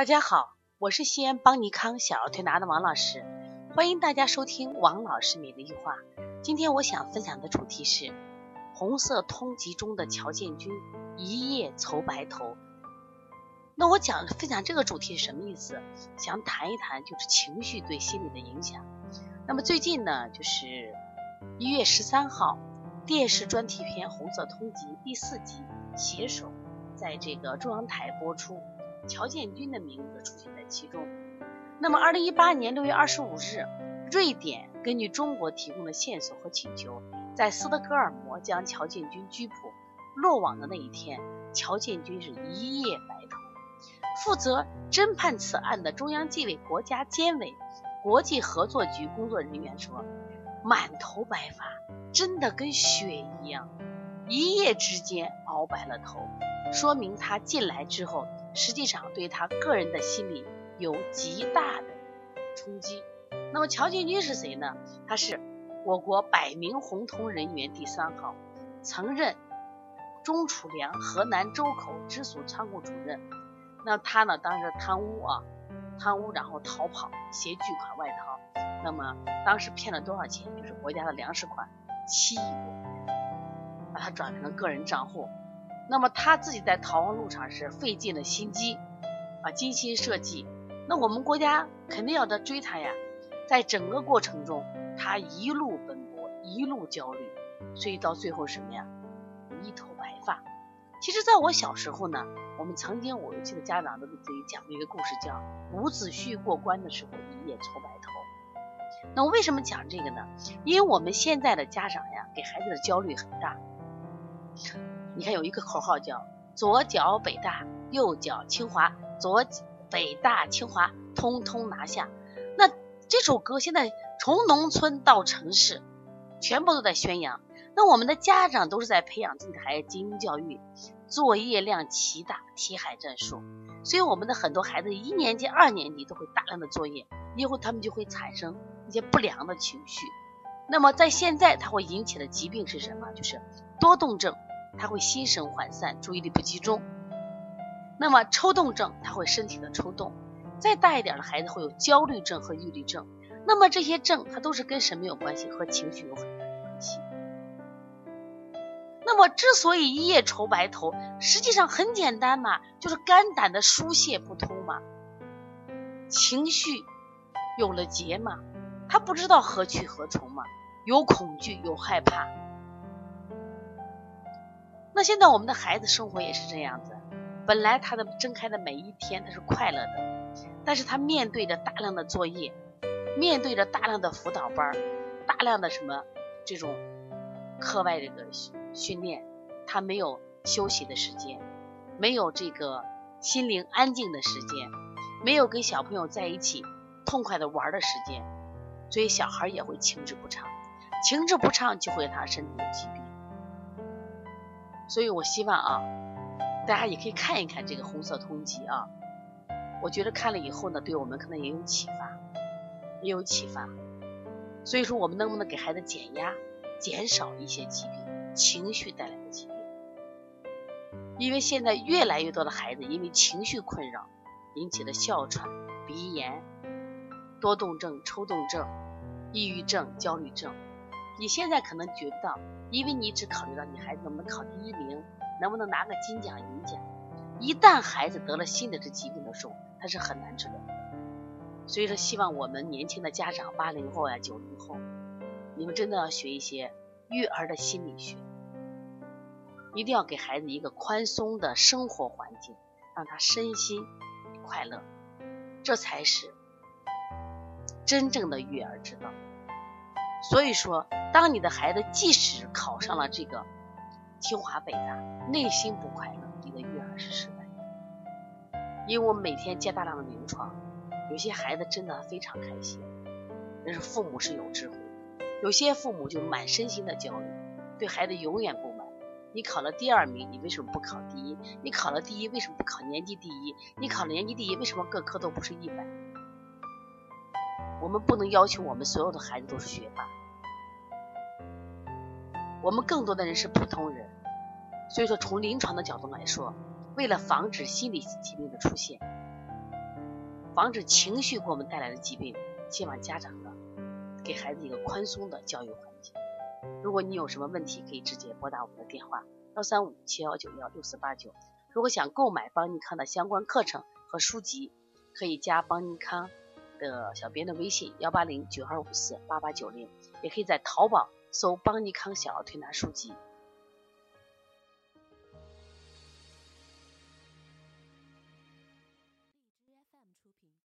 大家好，我是西安邦尼康小儿推拿的王老师，欢迎大家收听王老师每日一话。今天我想分享的主题是红色通缉中的乔建军一夜愁白头。那我讲分享这个主题是什么意思？想谈一谈就是情绪对心理的影响。那么最近呢，就是一月十三号，电视专题片《红色通缉》第四集携手在这个中央台播出。乔建军的名字出现在其中。那么，二零一八年六月二十五日，瑞典根据中国提供的线索和请求，在斯德哥尔摩将乔建军拘捕。落网的那一天，乔建军是一夜白头。负责侦判此案的中央纪委国家监委国际合作局工作人员说：“满头白发，真的跟雪一样，一夜之间熬白了头，说明他进来之后。”实际上对他个人的心理有极大的冲击。那么乔建军是谁呢？他是我国百名红通人员第三号，曾任中储粮河南周口直属仓库主任。那他呢，当时贪污啊，贪污然后逃跑，携巨款外逃。那么当时骗了多少钱？就是国家的粮食款七亿多，把它转成了个人账户。那么他自己在逃亡路上是费尽了心机啊，精心设计。那我们国家肯定要他追他呀，在整个过程中，他一路奔波，一路焦虑，所以到最后什么呀，一头白发。其实，在我小时候呢，我们曾经我记得家长都给自己讲过一个故事，叫伍子胥过关的时候一夜愁白头。那为什么讲这个呢？因为我们现在的家长呀，给孩子的焦虑很大。你看有一个口号叫左脚北大，右脚清华，左北大清华通通拿下。那这首歌现在从农村到城市，全部都在宣扬。那我们的家长都是在培养自己的孩子精英教育，作业量奇大，题海战术。所以我们的很多孩子一年级、二年级都会大量的作业，以后他们就会产生一些不良的情绪。那么在现在，它会引起的疾病是什么？就是多动症。他会心神涣散，注意力不集中。那么抽动症，他会身体的抽动。再大一点的孩子会有焦虑症和抑郁症。那么这些症，它都是跟什么有关系？和情绪有很大的关系。那么之所以一夜愁白头，实际上很简单嘛，就是肝胆的疏泄不通嘛，情绪有了结嘛，他不知道何去何从嘛，有恐惧，有害怕。那现在我们的孩子生活也是这样子，本来他的睁开的每一天他是快乐的，但是他面对着大量的作业，面对着大量的辅导班，大量的什么这种课外这个训练，他没有休息的时间，没有这个心灵安静的时间，没有跟小朋友在一起痛快的玩的时间，所以小孩也会情志不畅，情志不畅就会他身体有疾病。所以，我希望啊，大家也可以看一看这个红色通缉啊。我觉得看了以后呢，对我们可能也有启发，也有启发。所以说，我们能不能给孩子减压，减少一些疾病，情绪带来的疾病？因为现在越来越多的孩子因为情绪困扰引起的哮喘、鼻炎、多动症、抽动症、抑郁症、焦虑症。你现在可能觉得，因为你只考虑到你孩子能不能考第一名，能不能拿个金奖银奖。一旦孩子得了新的这疾病的时候，他是很难治疗的。所以说，希望我们年轻的家长，八零后呀、九零后，你们真的要学一些育儿的心理学，一定要给孩子一个宽松的生活环境，让他身心快乐，这才是真正的育儿之道。所以说，当你的孩子即使考上了这个清华北大，内心不快乐，你的育儿是失败的。因为我每天接大量的临床，有些孩子真的非常开心，但是父母是有智慧；有些父母就满身心的焦虑，对孩子永远不满。你考了第二名，你为什么不考第一？你考了第一，为什么不考年级第一？你考了年级第一，为什么各科都不是一百？我们不能要求我们所有的孩子都是学霸，我们更多的人是普通人。所以说，从临床的角度来说，为了防止心理疾病的出现，防止情绪给我们带来的疾病。希望家长呢，给孩子一个宽松的教育环境。如果你有什么问题，可以直接拨打我们的电话幺三五七幺九幺六四八九。如果想购买邦尼康的相关课程和书籍，可以加邦尼康的小编的微信幺八零九二五四八八九零，也可以在淘宝搜邦尼康小儿推拿书籍。